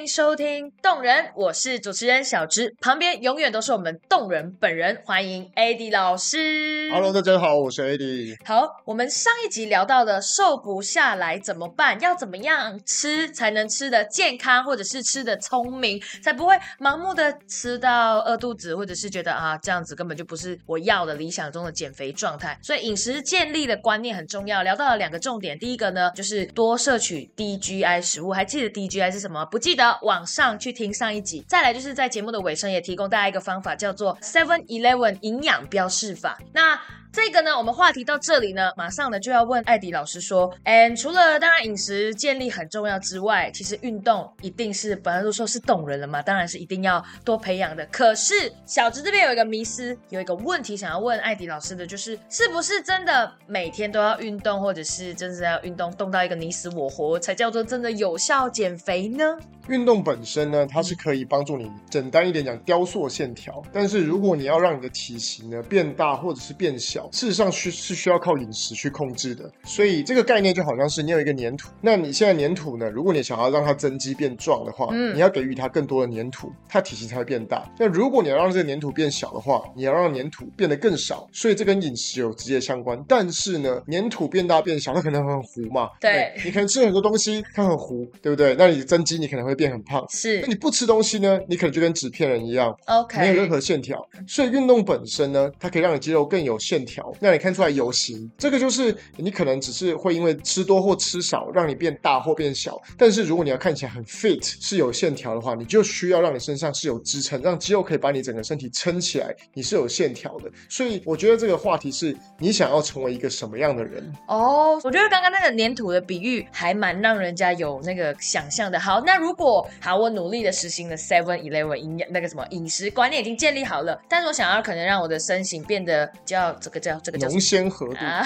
迎收听动人，我是主持人小芝，旁边永远都是我们动人本人，欢迎 AD 老师。Hello，大家好，我是 AD。好，我们上一集聊到的瘦不下来怎么办？要怎么样吃才能吃的健康，或者是吃的聪明，才不会盲目的吃到饿肚子，或者是觉得啊这样子根本就不是我要的理想中的减肥状态。所以饮食建立的观念很重要。聊到了两个重点，第一个呢就是多摄取低 GI 食物，还记得低 GI 是什么？不记得往上去听上一集。再来就是在节目的尾声也提供大家一个方法，叫做 Seven Eleven 营养标示法。那这个呢，我们话题到这里呢，马上呢就要问艾迪老师说，嗯，除了当然饮食建立很重要之外，其实运动一定是本来都说是动人了嘛，当然是一定要多培养的。可是小直这边有一个迷思，有一个问题想要问艾迪老师的，就是是不是真的每天都要运动，或者是真的要运动动到一个你死我活，才叫做真的有效减肥呢？运动本身呢，它是可以帮助你简单一点讲雕塑线条，但是如果你要让你的体型呢变大或者是变小，事实上需是需要靠饮食去控制的。所以这个概念就好像是你有一个粘土，那你现在粘土呢，如果你想要让它增肌变壮的话，嗯你要给予它更多的粘土，它体型才会变大。那如果你要让这个粘土变小的话，你要让粘土变得更少，所以这跟饮食有直接相关。但是呢，粘土变大变小，它可能很糊嘛，对你可能吃很多东西，它很糊，对不对？那你增肌，你可能会变很胖。是那你不吃东西呢，你可能就跟纸片人一样，OK，，没有任何线条。所以运动本身呢，它可以让你肌肉更有线条，让你看出来有型。这个就是你可能只是会因为吃多或吃少，让你变大或变小。但是如果你要看起来很 fit，是有线条的话，你就需要让你身上是有支撑，让肌肉可以把你整个身体撑起来，你是有线条的。所以我觉得这个话题是你想要成为一个什么样的人。哦，我觉得刚刚那个粘土的比喻还蛮让人家有那个想象的。好，那如果好，我努力的实行了 Seven Eleven 营养那个什么饮食观念已经建立好了，但是我想要可能让我的身形变得叫这个叫这个叫什浓么鲜合度，啊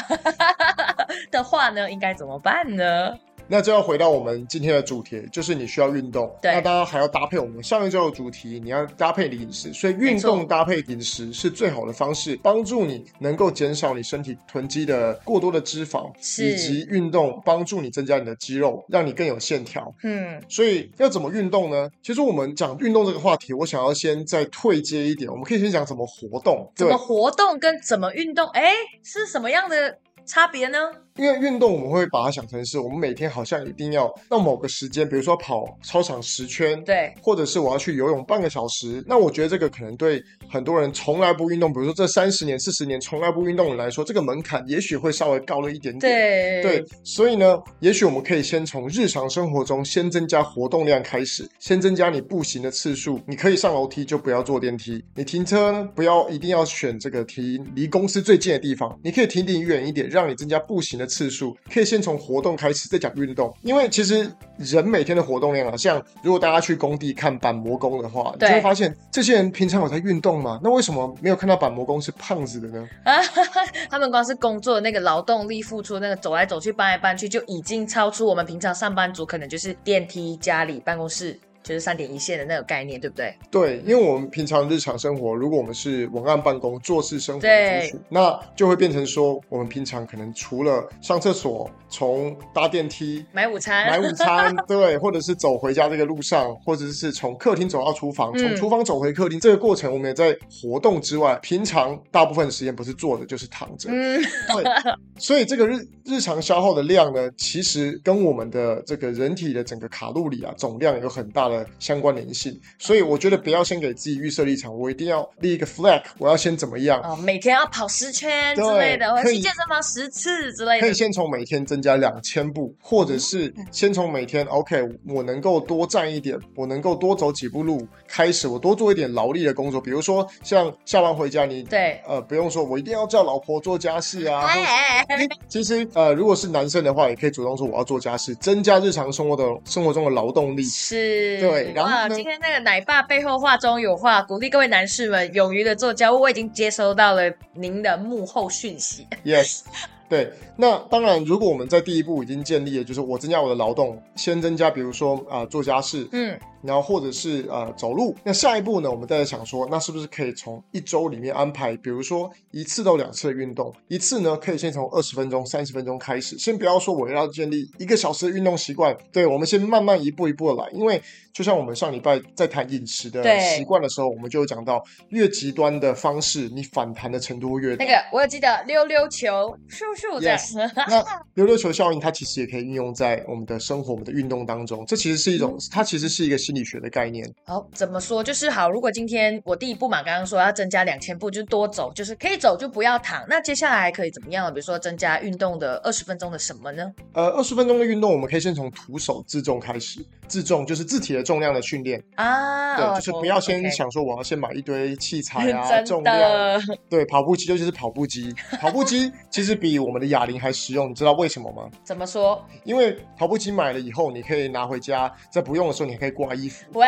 的话呢，应该怎么办呢？那就要回到我们今天的主题，就是你需要运动。对那当然还要搭配我们上一周的主题，你要搭配你的饮食。所以运动搭配饮食是最好的方式，帮助你能够减少你身体囤积的过多的脂肪，以及运动帮助你增加你的肌肉，让你更有线条。嗯，所以要怎么运动呢？其实我们讲运动这个话题，我想要先再退阶一点，我们可以先讲怎么活动。怎么，活动跟怎么运动，哎，是什么样的差别呢？因为运动我们会把它想成是我们每天好像一定要到某个时间，比如说跑操场十圈，对，或者是我要去游泳半个小时，那我觉得这个可能对很多人从来不运动，比如说这三十年、四十年从来不运动的人来说，这个门槛也许会稍微高了一点点。对，对，所以呢，也许我们可以先从日常生活中先增加活动量开始，先增加你步行的次数。你可以上楼梯就不要坐电梯，你停车呢不要一定要选这个停离公司最近的地方，你可以停离远一点，让你增加步行的次数。可以先从活动开始，再讲运动，因为其实人每天的活动量啊，像如果大家去工地看板模工的话，你就会发现这些人平常有在运动吗？那为什么没有看到板模工是胖子的呢？啊，他们光是工作的那个劳动力付出，那个走来走去、搬来搬去，就已经超出我们平常上班族可能就是电梯、家里、办公室，就是三点一线的那个概念，对不对？对，因为我们平常日常生活，如果我们是文案办公、做事生活那就会变成说，我们平常可能除了上厕所、从搭电梯、买午餐，买午餐，对，或者是走回家这个路上，或者是从客厅走到厨房，从嗯厨房走回客厅，这个过程我们也在活动之外，平常大部分时间不是坐着就是躺着，嗯，对，所以这个日日常消耗的量呢，其实跟我们的这个人体的整个卡路里啊总量有很大的相关联性。所以我觉得不要先给自己预设立场，我一定要立一个 flag，我要先怎么样。哦，每天要跑十圈之类的，或者可以去健身房十次之类的。可以先从每天增加两千步，或者是先从每天 OK，我能够多站一点，我能够多走几步路开始，我多做一点劳力的工作，比如说像下班回家你对，呃不用说我一定要叫老婆做家事啊，哎哎哎，其实呃，如果是男生的话，也可以主动说我要做家事，增加日常生活的生活中的劳动力。是，对然后今天那个奶爸背后话中有话，鼓励各位男士们勇于的做家务，我已经接收到了您的幕后讯息。Yes，对，那当然，如果我们在第一步已经建立了，就是我增加我的劳动，先增加，比如说啊、呃做家事，嗯，然后或者是呃走路。那下一步呢，我们再来想说，那是不是可以从一周里面安排，比如说一次到两次的运动，一次呢可以先从二十分钟、三十分钟开始，先不要说我要建立一个小时的运动习惯，对我们先慢慢一步一步的来，因为就像我们上礼拜在谈饮食的对习惯的时候，我们就有讲到，越极端的方式，你反弹的程度越大那。个我有记得溜溜球，咻咻 Yes 那 溜溜球效应，它其实也可以运用在我们的生活、我们的运动当中。这其实是一嗯种，它其实是一个心理学的概念。好，怎么说？就是好，如果今天我第一步嘛，刚刚说要增加两千步，就是多走，就是可以走就不要躺。那接下来还可以怎么样呢？比如说增加运动的二十分钟的什么呢？呃，二十分钟的运动，我们可以先从徒手自重开始。自重就是自体的重量的训练，啊，对，哦就是不要先想说我要先买一堆器材啊、真重量。对，跑步机尤其是跑步机，跑步机其实比我们的哑铃还实用，你知道为什么吗？怎么说？因为跑步机买了以后，你可以拿回家，在不用的时候你还可以挂衣服。喂，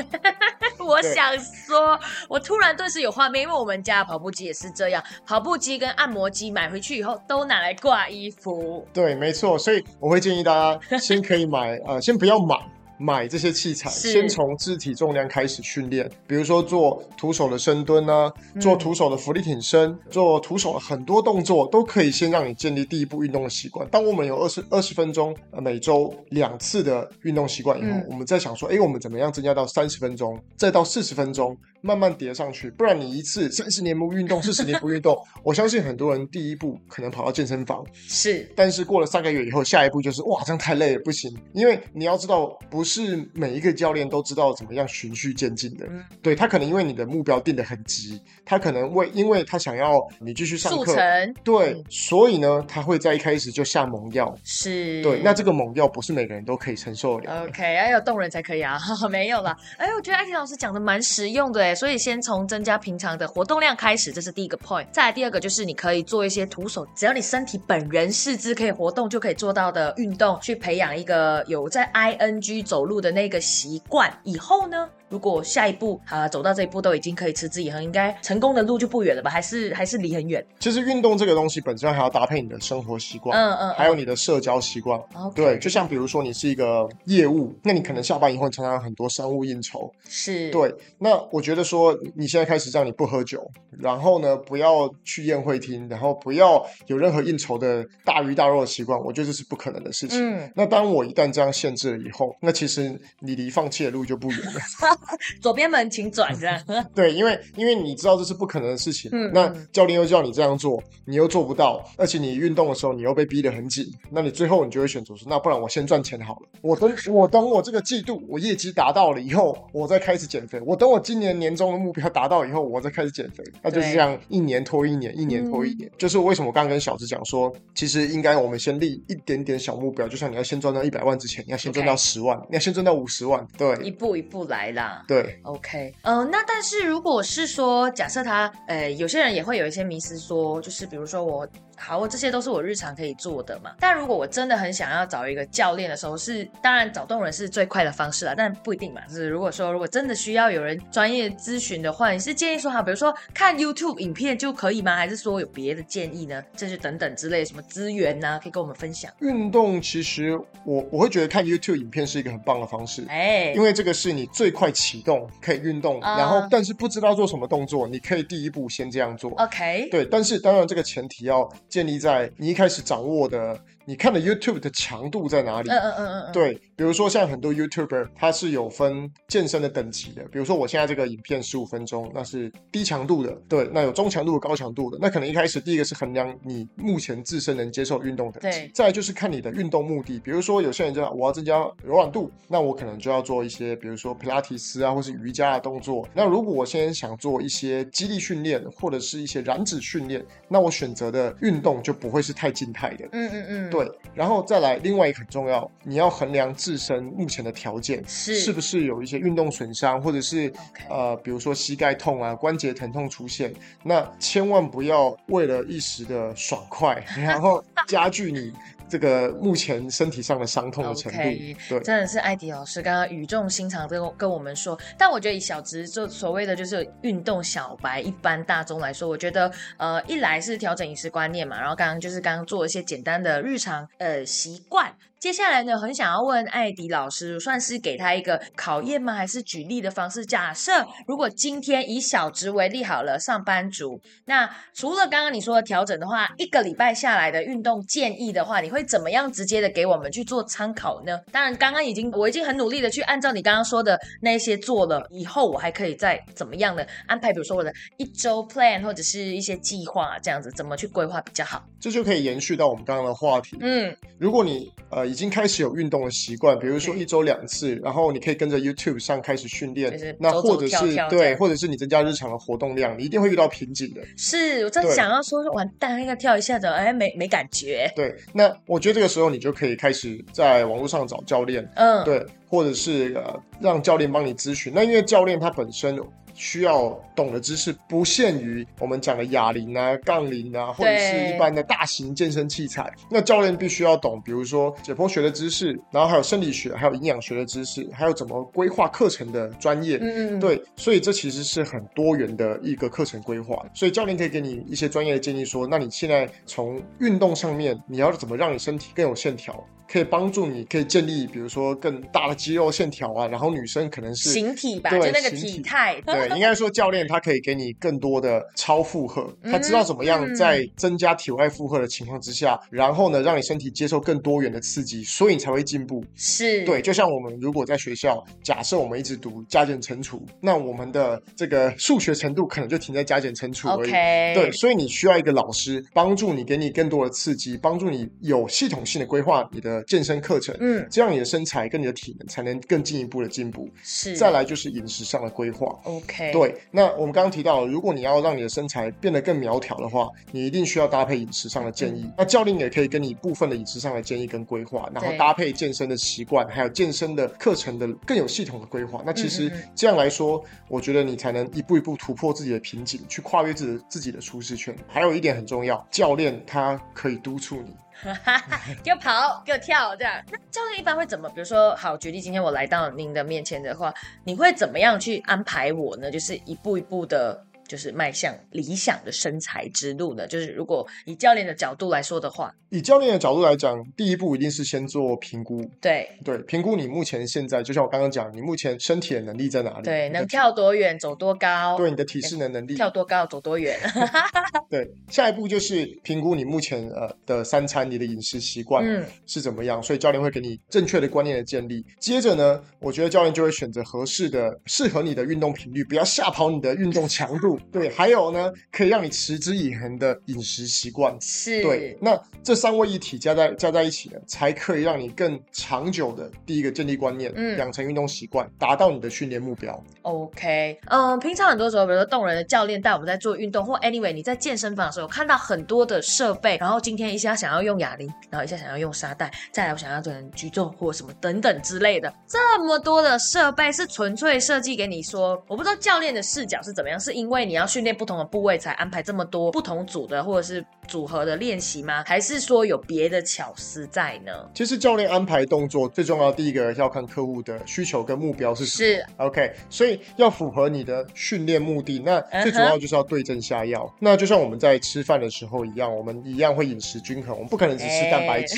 我想说，我突然顿时有画面，因为我们家的跑步机也是这样，跑步机跟按摩机买回去以后都拿来挂衣服。对，没错，所以我会建议大家先可以买，呃，先不要买买这些器材，先从肢体重量开始训练，比如说做徒手的深蹲啊，做嗯徒手的浮力挺身，做徒手的很多动作都可以先让你建立第一步运动的习惯。当我们有二十二十分钟，呃，每周两次的运动习惯以后，嗯。我们再想说，哎，我们怎么样增加到三十分钟，再到四十分钟，慢慢叠上去。不然你一次三十年不运动，四十年不运动，我相信很多人第一步可能跑到健身房。是，但是过了三个月以后，下一步就是哇，这样太累了，不行。因为你要知道，不是每一个教练都知道怎么样循序渐进的。嗯对他可能因为你的目标定得很急，他可能为因为他想要你继续上课，速成对，嗯所以呢，他会在一开始就下猛药。是，对，那这个猛药不是每个人都可以承受的。OK，要有动人才可以啊，没有啦。哎，我觉得艾婷老师讲的蛮实用的所以先从增加平常的活动量开始，这是第一个 point。再来第二个就是你可以做一些徒手，只要你身体本人四肢可以活动就可以做到的运动，去培养一个有在 ing 走路的那个习惯。以后呢，如果下一步啊走到这一步都已经可以持之以恒，应该成功的路就不远了吧？还是还是离很远？其实运动这个东西本身还要搭配你的生活习惯，嗯嗯，还有你的社交习惯。OK，对，就像比如说你是一个业务，那你可能下班以后你常常有很多商务应酬，是，对，那我觉得说你现在开始让你不喝酒，然后呢不要去宴会厅，然后不要有任何应酬的大鱼大肉的习惯，我觉得这是不可能的事情。嗯，那当我一旦这样限制了以后，那其实你离放弃的路就不远了。左边门请转这样。对，因为因为你知道这是不可能的事情，那嗯那教练又叫你这样做，你又做不到，而且你运动的时候你又被逼得很紧，那你最后你就会选择说，那不然我先赚钱好了。我等我等我这个季度我业绩达到了以后，我再开始减肥。我等我今年年终的目标达到以后，我再开始减肥。那就是这样一年拖一年，一年拖一年。就是为什么我刚刚跟小智讲说，其实应该我们先立一点点小目标，就像你要先赚到一百万之前，你要先赚到十万，你要先赚到五十万。对一步一步来啦。对。OK，嗯、那但是如果是说，假设他，呃，有些人也会有一些迷思说，就是比如说我，好，我这些都是我日常可以做的嘛。但如果我真的很想要找一个教练的时候，是当然找动人是最快的方式啦，但不一定嘛。就是如果说如果真的需要有人专业咨询的话，你是建议说，好，比如说看 YouTube 影片就可以吗？还是说有别的建议呢？这是等等之类什么资源呢、可以跟我们分享？运动其实我我会觉得看 YouTube 影片是一个很棒的方式，哎，因为这个是你最快启动可以运动，啊然后但是不知道做什么动作，你可以第一步先这样做。OK，对，但是当然这个前提要建立在你一开始掌握的，你看的 YouTube 的强度在哪里。嗯嗯嗯嗯嗯，对，比如说像很多 YouTuber，他是有分健身的等级的。比如说我现在这个影片十五分钟，那是低强度的，对，那有中强度、高强度的。那可能一开始第一个是衡量你目前自身能接受运动等级对，再来就是看你的运动目的。比如说有些人就我要增加柔软度，那我可能就要做一些，比如说普拉提斯啊，或是瑜伽的动作。那如果我现在想做一些肌力训练，或者是一些燃脂训练，那我选择的运动就不会是太静态的。嗯嗯嗯，对，然后再来，另外一个很重要，你要衡量自身目前的条件是是不是有一些运动损伤，或者是呃，比如说膝盖痛啊、关节疼痛出现，那千万不要为了一时的爽快，然后加剧你这个目前身体上的伤痛的程度。对，真的是艾迪老师刚刚语重心长的跟跟我们说，但我觉得以小直就所谓的就是运动小白一般大众来说，我觉得呃一来是调整饮食观念嘛，然后刚刚就是刚刚做一些简单的日常呃习惯。接下来呢，很想要问艾迪老师，算是给他一个考验吗？还是举例的方式？假设如果今天以小职为例好了，上班族，那除了刚刚你说的调整的话，一个礼拜下来的运动建议的话，你会怎么样直接的给我们去做参考呢？当然，刚刚已经我已经很努力的去按照你刚刚说的那些做了，以后我还可以再怎么样的安排，比如说我的一周 plan 或者是一些计划这样子，怎么去规划比较好？这就可以延续到我们刚刚的话题。嗯，如果你呃已经开始有运动的习惯，比如说一周两次，然后你可以跟着 YouTube 上开始训练就是，那或者是对，或者是你增加日常的活动量，你一定会遇到瓶颈的。是我在想要说完蛋，那个跳一下子，哎，没没感觉，对，那我觉得这个时候你就可以开始在网络上找教练，嗯，对，或者是呃让教练帮你咨询。那因为教练他本身需要懂的知识不限于我们讲的哑铃啊、杠铃啊，或者是一般的大型健身器材。那教练必须要懂，比如说解剖学的知识，然后还有生理学、还有营养学的知识，还有怎么规划课程的专业。嗯嗯嗯，对，所以这其实是很多元的一个课程规划，所以教练可以给你一些专业的建议说，那你现在从运动上面，你要怎么让你身体更有线条，可以帮助你可以建立，比如说更大的肌肉线条啊，然后女生可能是。形体吧，就那个体体态，对，应该说教练他可以给你更多的超负荷，他知道怎么样嗯在增加体外负荷的情况之下，然后呢，让你身体接受更多元的刺激，所以你才会进步。是，对，就像我们如果在学校，假设我们一直读加减乘除，那我们的这个数学程度可能就停在加减乘除而已。对，所以你需要一个老师帮助你，给你更多的刺激，帮助你有系统性的规划你的健身课程，嗯，这样你的身材跟你的体能才能更进一步的进步。是，再来就是饮食上的规划。，OK，，对，那我们刚刚提到，如果你要让你的身材变得更苗条的话，你一定需要搭配饮食上的建议。那教练也可以跟你部分的饮食上的建议跟规划，然后搭配健身的习惯，还有健身的课程的更有系统的规划。那其实这样来说，我觉得你才能一步一步突破自己的瓶颈，去跨越自己自己的舒适圈。还有一点很重要，教练他可以督促你。给我跑，给我跳，这样。那教练一般会怎么？比如说，好，举例，今天我来到您的面前的话，你会怎么样去安排我呢？就是一步一步的，就是迈向理想的身材之路呢？就是如果以教练的角度来说的话，以教练的角度来讲，第一步一定是先做评估。对对，评估你目前现在，就像我刚刚讲，你目前身体的能力在哪里？对，能跳多远，走多高，对你的体适能能力，跳多高，走多远。对，下一步就是评估你目前呃的三餐，你的饮食习惯嗯是怎么样，所以教练会给你正确的观念的建立。接着呢，我觉得教练就会选择合适的、适合你的运动频率，不要吓跑你的运动强度。对，还有呢，可以让你持之以恒的饮食习惯。是，对，那这三位一体加在加在一起呢，才可以让你更长久的第一个建立观念，嗯养成运动习惯，达到你的训练目标。OK，嗯，平常很多时候，比如说动人的教练带我们在做运动，或 anyway 你在健身房的时候看到很多的设备，然后今天一下想要用哑铃，然后一下想要用沙袋，再来我想要做人举重或什么等等之类的，这么多的设备是纯粹设计给你说，我不知道教练的视角是怎么样，是因为你要训练不同的部位才安排这么多不同组的或者是组合的练习吗？还是说有别的巧思在呢？其实教练安排动作最重要的第一个要看客户的需求跟目标是什么。是 OK，所以要符合你的训练目的，那最主要就是要对症下药。那就像我们在吃饭的时候一样，我们一样会饮食均衡，我们不可能只吃蛋白质。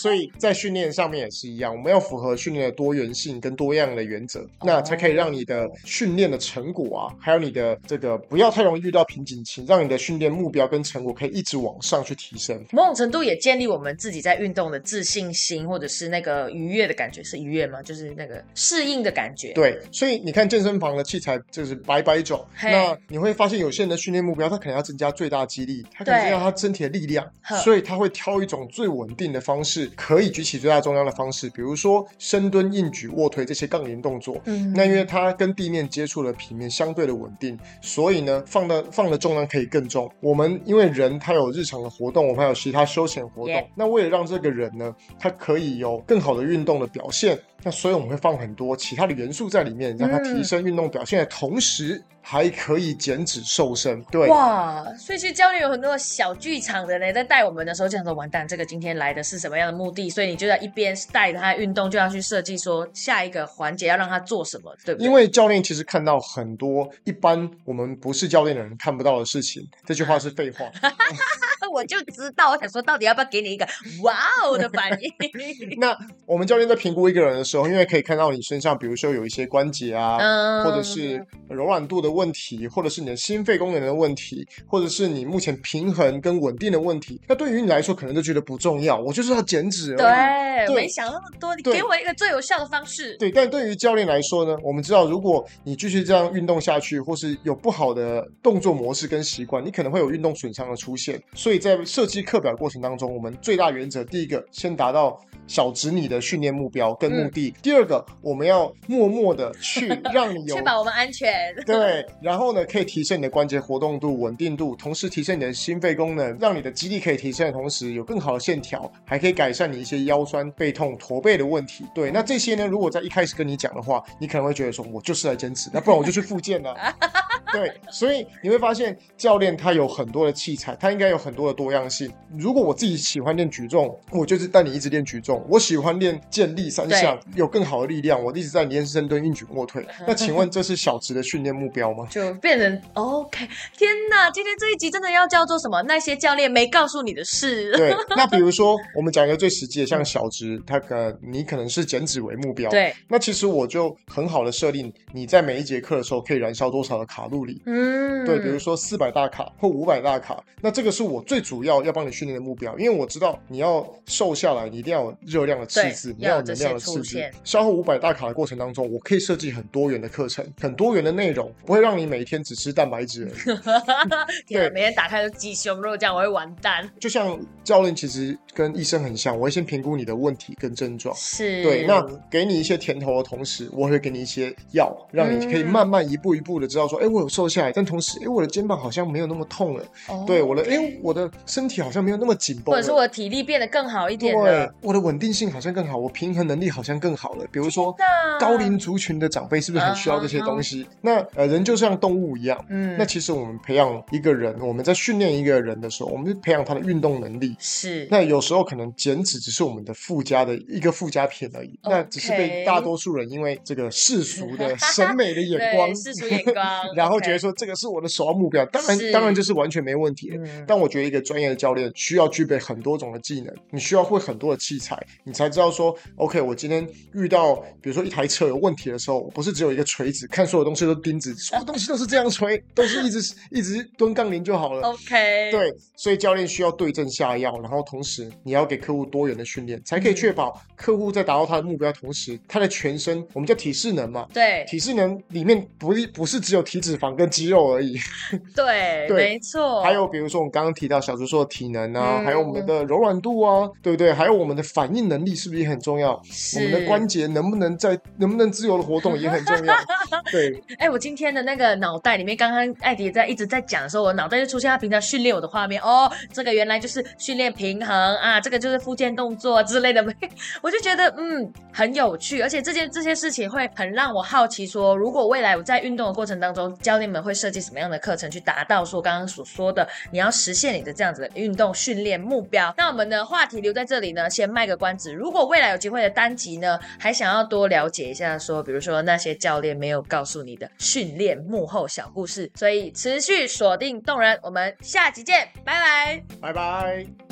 所以在训练上面也是一样，我们要符合训练的多元性跟多样的原则，那才可以让你的训练的成果啊，还有你的这个不要太容易遇到瓶颈期，让你的训练目标跟成果可以一直往上去提升。某种程度也建立我们自己在运动的自信心，或者是那个愉悦的感觉，是愉悦吗？就是那个适应的感觉。对，所以你看健身房的器材就是百百种，那你会发现有些人的训练目标，他可能要增加最大肌力，他可能对要他身体的力量，所以他会挑一种最稳定的方式，可以举起最大重量的方式，比如说深蹲、硬举、卧推这些杠铃动作。嗯那因为它跟地面接触的平面相对的稳定，所以呢，放的放的重量可以更重。我们因为人他有日常的活动，我们还有其他休闲活动。那为了让这个人呢，他可以有更好的运动的表现，那所以我们会放很多其他的元素在里面，让他提升运动表现的同时，还可以减脂瘦身。对，哇，所以其实教练有很多小剧场的呢，在带我们的时候，就想说完蛋，这个今天来的是什么样的目的？所以你就在一边带着他运动，就要去设计说下一个环节要让他做什么，对不对？因为教练其实看到很多一般我们不是教练的人看不到的事情。这句话是废话。我就知道，我想说，到底要不要给你一个 哇哦的反应？那我们教练在评估一个人的时候，因为可以看到你身上，比如说有一些关节啊，嗯或者是柔软度的问题，或者是你的心肺功能的问题，或者是你目前平衡跟稳定的问题。那对于你来说，可能就觉得不重要，我就是要减脂。对，对没想那么多，你给我一个最有效的方式。对，但对于教练来说呢，我们知道，如果你继续这样运动下去，或是有不好的动作模式跟习惯，你可能会有运动损伤的出现。所以在设计课表过程当中，我们最大原则，第一个，先达到小侄女的训练目标跟目的；第二个，我们要默默的去 让你有确保我们安全。对，然后呢，可以提升你的关节活动度、稳定度，同时提升你的心肺功能，让你的肌力可以提升的同时，有更好的线条，还可以改善你一些腰酸背痛、驼背的问题。对，那这些呢，如果在一开始跟你讲的话，你可能会觉得说，我就是来坚持，那不然我就去复健了。对，所以你会发现教练他有很多的器材，他应该有很多的多样性。如果我自己喜欢练举重，我就是带你一直练举重；我喜欢练健力三项，有更好的力量，我一直在练深蹲、硬举、卧推。那请问这是小值的训练目标吗？就变成 OK，天哪！今天这一集真的要叫做什么？那些教练没告诉你的事。对，那比如说 我们讲一个最实际的，像小值，他可你可能是减脂为目标，对，那其实我就很好的设定你在每一节课的时候可以燃烧多少的卡路里。嗯，对，比如说四百大卡或五百大卡，那这个是我最主要要帮你训练的目标，因为我知道你要瘦下来，你一定要有热量的刺激，你要有能量的刺激。消耗五百大卡的过程当中，我可以设计很多元的课程，很多元的内容，不会让你每天只吃蛋白质 对每天打开就鸡胸肉，这样我会完蛋。就像教练其实跟医生很像，我会先评估你的问题跟症状。是，对，那给你一些甜头的同时，我会给你一些药，让你可以嗯慢慢一步一步的知道说，哎、我有瘦下来，但同时，哎、我的肩膀好像没有那么痛了，哦对，我的，哎、我的身体好像没有那么紧绷，或者是我的体力变得更好一点对。，我的稳定性好像更好，我平衡能力好像更好了。比如说高龄族群的长辈是不是很需要这些东西？那呃，人就像动物一样。嗯那其实我们培养一个人，我们在训练一个人的时候，我们就培养他的运动能力。是那有时候可能减脂只是我们的附加的一个附加品而已，那只是被大多数人因为这个世俗的 审美的眼光对，世俗眼光 然后觉得说这个是我的首要目标。当然，当然这是完全没问题但我觉得一个专业的教练需要具备很多种的技能，你需要会很多的器材，你才知道说，OK，我今天遇到比如说一台车有问题的时候，我不是只有一个锤子，看所有东西都钉子，所有东西都是这样锤，都是一直一直蹲杠铃就好了。OK，，对，所以教练需要对症下药，然后同时你要给客户多元的训练，才可以确保客户在达到他的目标同时，他的全身我们叫体适能嘛，对体适能里面不是不是只有体脂肪跟肌肉而已，对对没错，还有比如说我们刚刚提到小猪说的体能啊，嗯还有我们的柔软度啊，对不对？还有我们的反应能力是不是也很重要？我们的关节能不能在能不能自由的活动也很重要。对，哎，我今天的那个脑袋里面，刚刚艾迪在一直在讲的时候，我脑袋就出现他平常训练我的画面。哦，这个原来就是训练平衡啊，这个就是复健动作之类的。我就觉得嗯很有趣，而且这件这些事情会很让我好奇说，如果未来我在运动的过程当中，教练们会设计什么样的课程去达到说刚刚所说的你要实现你的这样子的运动训练目标？那我们的话题留在这里呢，先卖个关子。如果未来有机会的单集呢，还想要多了解一下说，比如说那些教练没有告诉你的训练幕后小故事，所以持续锁定动人，我们下集见，拜拜。拜拜。